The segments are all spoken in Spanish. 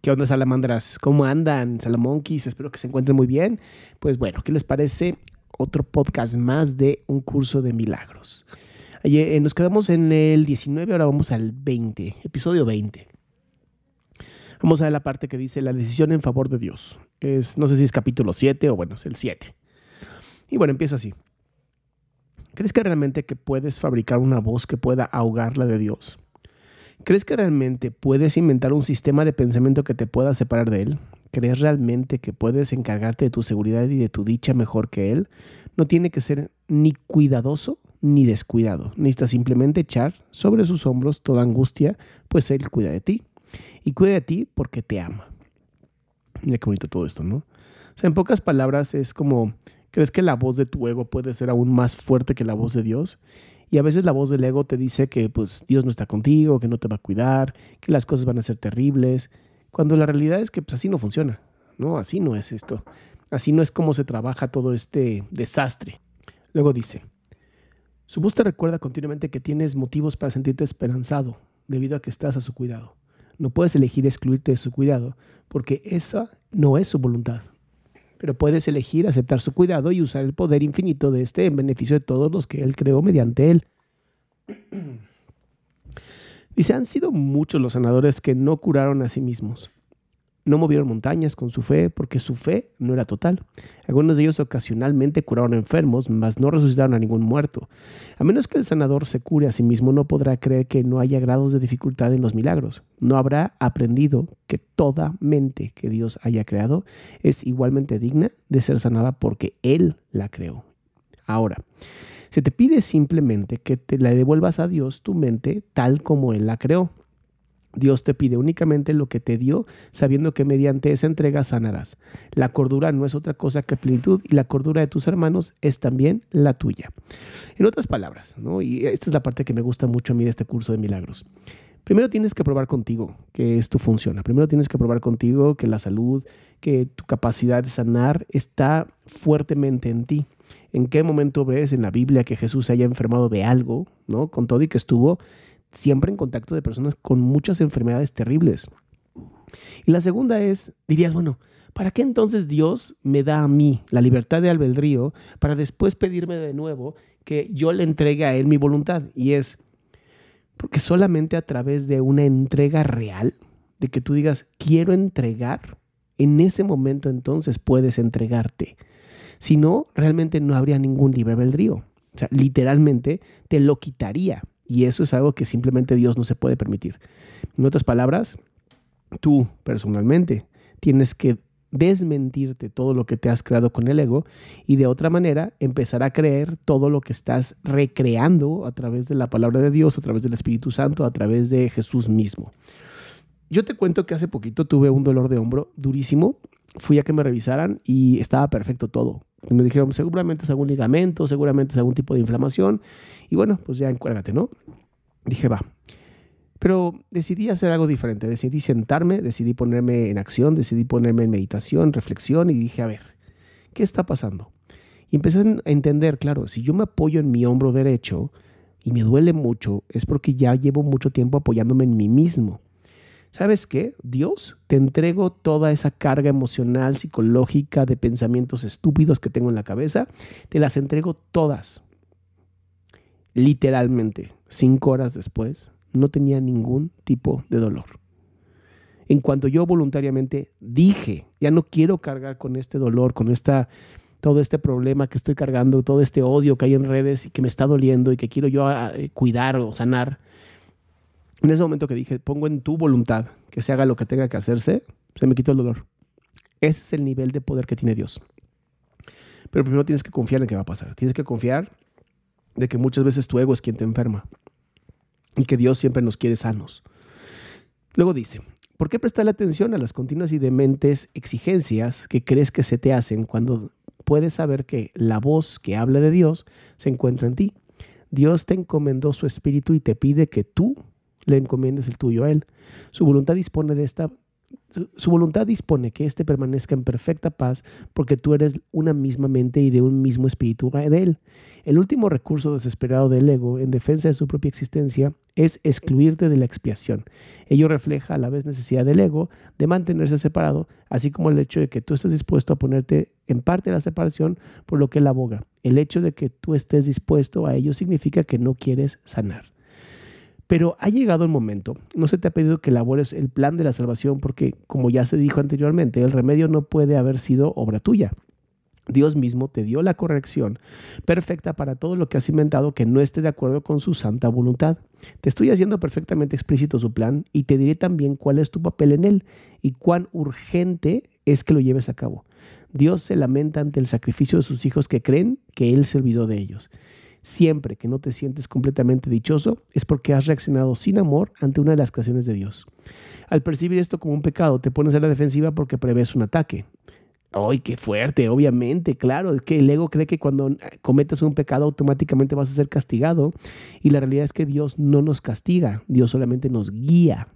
¿Qué onda, salamandras? ¿Cómo andan, salamonquis? Espero que se encuentren muy bien. Pues bueno, ¿qué les parece? Otro podcast más de un curso de milagros. Ayer, eh, nos quedamos en el 19, ahora vamos al 20, episodio 20. Vamos a la parte que dice la decisión en favor de Dios. Es, no sé si es capítulo 7 o bueno, es el 7. Y bueno, empieza así. ¿Crees que realmente que puedes fabricar una voz que pueda ahogar la de Dios? ¿Crees que realmente puedes inventar un sistema de pensamiento que te pueda separar de Él? ¿Crees realmente que puedes encargarte de tu seguridad y de tu dicha mejor que Él? No tiene que ser ni cuidadoso ni descuidado. Necesitas simplemente echar sobre sus hombros toda angustia, pues Él cuida de ti. Y cuida de ti porque te ama. Mira qué bonito todo esto, ¿no? O sea, en pocas palabras es como ¿Crees que la voz de tu ego puede ser aún más fuerte que la voz de Dios? Y a veces la voz del ego te dice que pues Dios no está contigo, que no te va a cuidar, que las cosas van a ser terribles, cuando la realidad es que pues así no funciona, ¿no? Así no es esto. Así no es como se trabaja todo este desastre. Luego dice, su voz te recuerda continuamente que tienes motivos para sentirte esperanzado debido a que estás a su cuidado. No puedes elegir excluirte de su cuidado porque esa no es su voluntad pero puedes elegir aceptar su cuidado y usar el poder infinito de este en beneficio de todos los que Él creó mediante Él. Dice, han sido muchos los sanadores que no curaron a sí mismos. No movieron montañas con su fe porque su fe no era total. Algunos de ellos ocasionalmente curaron enfermos, mas no resucitaron a ningún muerto. A menos que el sanador se cure a sí mismo, no podrá creer que no haya grados de dificultad en los milagros. No habrá aprendido que toda mente que Dios haya creado es igualmente digna de ser sanada porque Él la creó. Ahora, se te pide simplemente que te la devuelvas a Dios tu mente tal como Él la creó. Dios te pide únicamente lo que te dio, sabiendo que mediante esa entrega sanarás. La cordura no es otra cosa que plenitud y la cordura de tus hermanos es también la tuya. En otras palabras, ¿no? y esta es la parte que me gusta mucho a mí de este curso de milagros. Primero tienes que probar contigo que esto funciona. Primero tienes que probar contigo que la salud, que tu capacidad de sanar está fuertemente en ti. ¿En qué momento ves en la Biblia que Jesús se haya enfermado de algo, ¿no? Con todo y que estuvo siempre en contacto de personas con muchas enfermedades terribles. Y la segunda es, dirías, bueno, ¿para qué entonces Dios me da a mí la libertad de albedrío para después pedirme de nuevo que yo le entregue a Él mi voluntad? Y es porque solamente a través de una entrega real, de que tú digas, quiero entregar, en ese momento entonces puedes entregarte. Si no, realmente no habría ningún libre albedrío. O sea, literalmente te lo quitaría. Y eso es algo que simplemente Dios no se puede permitir. En otras palabras, tú personalmente tienes que desmentirte todo lo que te has creado con el ego y de otra manera empezar a creer todo lo que estás recreando a través de la palabra de Dios, a través del Espíritu Santo, a través de Jesús mismo. Yo te cuento que hace poquito tuve un dolor de hombro durísimo, fui a que me revisaran y estaba perfecto todo. Me dijeron, seguramente es algún ligamento, seguramente es algún tipo de inflamación. Y bueno, pues ya encuérdate, ¿no? Dije, va. Pero decidí hacer algo diferente. Decidí sentarme, decidí ponerme en acción, decidí ponerme en meditación, reflexión y dije, a ver, ¿qué está pasando? Y empecé a entender, claro, si yo me apoyo en mi hombro derecho y me duele mucho es porque ya llevo mucho tiempo apoyándome en mí mismo. ¿Sabes qué? Dios, te entrego toda esa carga emocional, psicológica, de pensamientos estúpidos que tengo en la cabeza, te las entrego todas. Literalmente, cinco horas después, no tenía ningún tipo de dolor. En cuanto yo voluntariamente dije, ya no quiero cargar con este dolor, con esta, todo este problema que estoy cargando, todo este odio que hay en redes y que me está doliendo y que quiero yo ah, eh, cuidar o sanar, en ese momento que dije, pongo en tu voluntad que se haga lo que tenga que hacerse, se me quitó el dolor. Ese es el nivel de poder que tiene Dios. Pero primero tienes que confiar en que va a pasar. Tienes que confiar de que muchas veces tu ego es quien te enferma y que Dios siempre nos quiere sanos. Luego dice, ¿por qué prestarle atención a las continuas y dementes exigencias que crees que se te hacen cuando puedes saber que la voz que habla de Dios se encuentra en ti? Dios te encomendó su espíritu y te pide que tú le encomiendes el tuyo a Él. Su voluntad dispone de esta su, voluntad dispone que éste permanezca en perfecta paz porque tú eres una misma mente y de un mismo espíritu de Él. El último recurso desesperado del ego en defensa de su propia existencia es excluirte de la expiación. Ello refleja a la vez necesidad del ego de mantenerse separado, así como el hecho de que tú estés dispuesto a ponerte en parte de la separación por lo que Él aboga. El hecho de que tú estés dispuesto a ello significa que no quieres sanar. Pero ha llegado el momento, no se te ha pedido que elabores el plan de la salvación porque, como ya se dijo anteriormente, el remedio no puede haber sido obra tuya. Dios mismo te dio la corrección perfecta para todo lo que has inventado que no esté de acuerdo con su santa voluntad. Te estoy haciendo perfectamente explícito su plan y te diré también cuál es tu papel en él y cuán urgente es que lo lleves a cabo. Dios se lamenta ante el sacrificio de sus hijos que creen que Él se olvidó de ellos. Siempre que no te sientes completamente dichoso es porque has reaccionado sin amor ante una de las creaciones de Dios. Al percibir esto como un pecado, te pones a la defensiva porque prevés un ataque. ¡Ay, qué fuerte! Obviamente, claro, es que el ego cree que cuando cometes un pecado automáticamente vas a ser castigado y la realidad es que Dios no nos castiga, Dios solamente nos guía.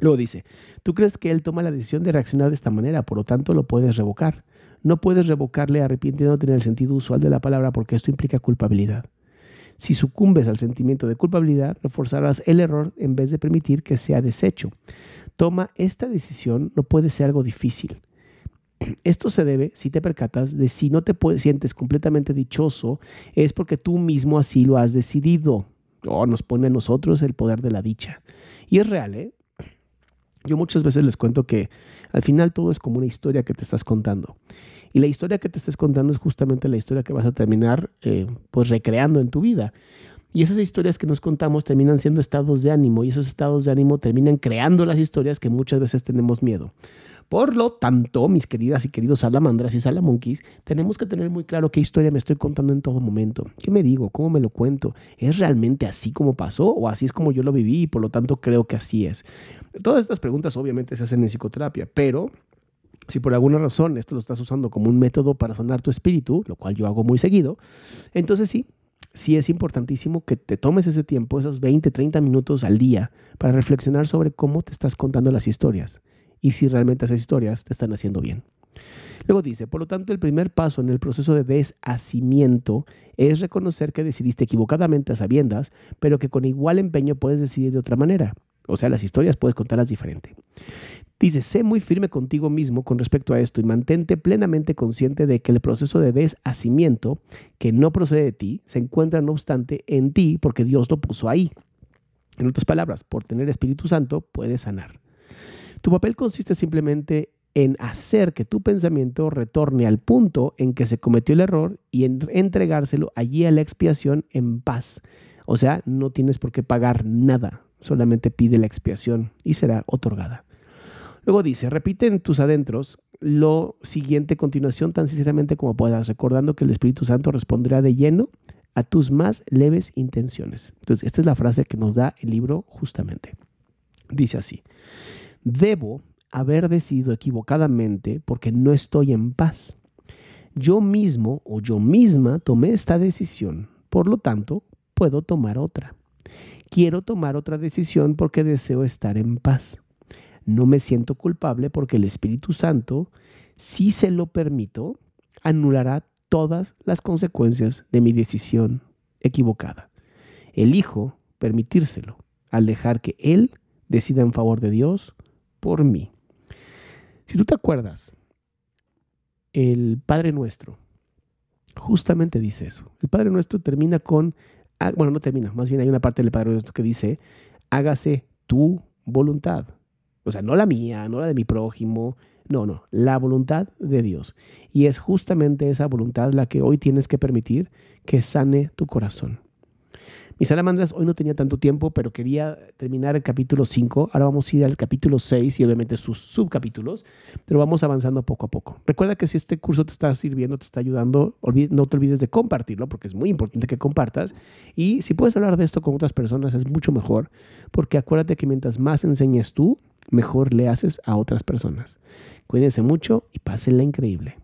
Luego dice, tú crees que Él toma la decisión de reaccionar de esta manera, por lo tanto lo puedes revocar. No puedes revocarle arrepintiéndote en el sentido usual de la palabra porque esto implica culpabilidad. Si sucumbes al sentimiento de culpabilidad, reforzarás el error en vez de permitir que sea deshecho. Toma esta decisión, no puede ser algo difícil. Esto se debe, si te percatas, de si no te sientes completamente dichoso, es porque tú mismo así lo has decidido. Oh, nos pone a nosotros el poder de la dicha. Y es real, ¿eh? Yo muchas veces les cuento que al final todo es como una historia que te estás contando. Y la historia que te estés contando es justamente la historia que vas a terminar eh, pues recreando en tu vida. Y esas historias que nos contamos terminan siendo estados de ánimo y esos estados de ánimo terminan creando las historias que muchas veces tenemos miedo. Por lo tanto, mis queridas y queridos salamandras y salamonquis, tenemos que tener muy claro qué historia me estoy contando en todo momento. ¿Qué me digo? ¿Cómo me lo cuento? ¿Es realmente así como pasó o así es como yo lo viví y por lo tanto creo que así es? Todas estas preguntas obviamente se hacen en psicoterapia, pero si por alguna razón esto lo estás usando como un método para sanar tu espíritu, lo cual yo hago muy seguido, entonces sí, sí es importantísimo que te tomes ese tiempo, esos 20, 30 minutos al día, para reflexionar sobre cómo te estás contando las historias y si realmente esas historias te están haciendo bien. Luego dice, por lo tanto, el primer paso en el proceso de deshacimiento es reconocer que decidiste equivocadamente a sabiendas, pero que con igual empeño puedes decidir de otra manera. O sea, las historias puedes contarlas diferente. Dice, sé muy firme contigo mismo con respecto a esto y mantente plenamente consciente de que el proceso de deshacimiento, que no procede de ti, se encuentra no obstante en ti porque Dios lo puso ahí. En otras palabras, por tener Espíritu Santo puedes sanar. Tu papel consiste simplemente en hacer que tu pensamiento retorne al punto en que se cometió el error y en entregárselo allí a la expiación en paz. O sea, no tienes por qué pagar nada, solamente pide la expiación y será otorgada. Luego dice, repite en tus adentros lo siguiente a continuación tan sinceramente como puedas, recordando que el Espíritu Santo responderá de lleno a tus más leves intenciones. Entonces, esta es la frase que nos da el libro justamente. Dice así, debo haber decidido equivocadamente porque no estoy en paz. Yo mismo o yo misma tomé esta decisión, por lo tanto, puedo tomar otra. Quiero tomar otra decisión porque deseo estar en paz no me siento culpable porque el Espíritu Santo, si se lo permito, anulará todas las consecuencias de mi decisión equivocada. Elijo permitírselo al dejar que Él decida en favor de Dios por mí. Si tú te acuerdas, el Padre Nuestro justamente dice eso. El Padre Nuestro termina con, bueno, no termina, más bien hay una parte del Padre Nuestro que dice, hágase tu voluntad. O sea, no la mía, no la de mi prójimo, no, no, la voluntad de Dios. Y es justamente esa voluntad la que hoy tienes que permitir que sane tu corazón. Mis salamandras, hoy no tenía tanto tiempo, pero quería terminar el capítulo 5. Ahora vamos a ir al capítulo 6 y obviamente sus subcapítulos, pero vamos avanzando poco a poco. Recuerda que si este curso te está sirviendo, te está ayudando, no te olvides de compartirlo, porque es muy importante que compartas. Y si puedes hablar de esto con otras personas, es mucho mejor, porque acuérdate que mientras más enseñes tú, mejor le haces a otras personas. Cuídense mucho y pásenla increíble.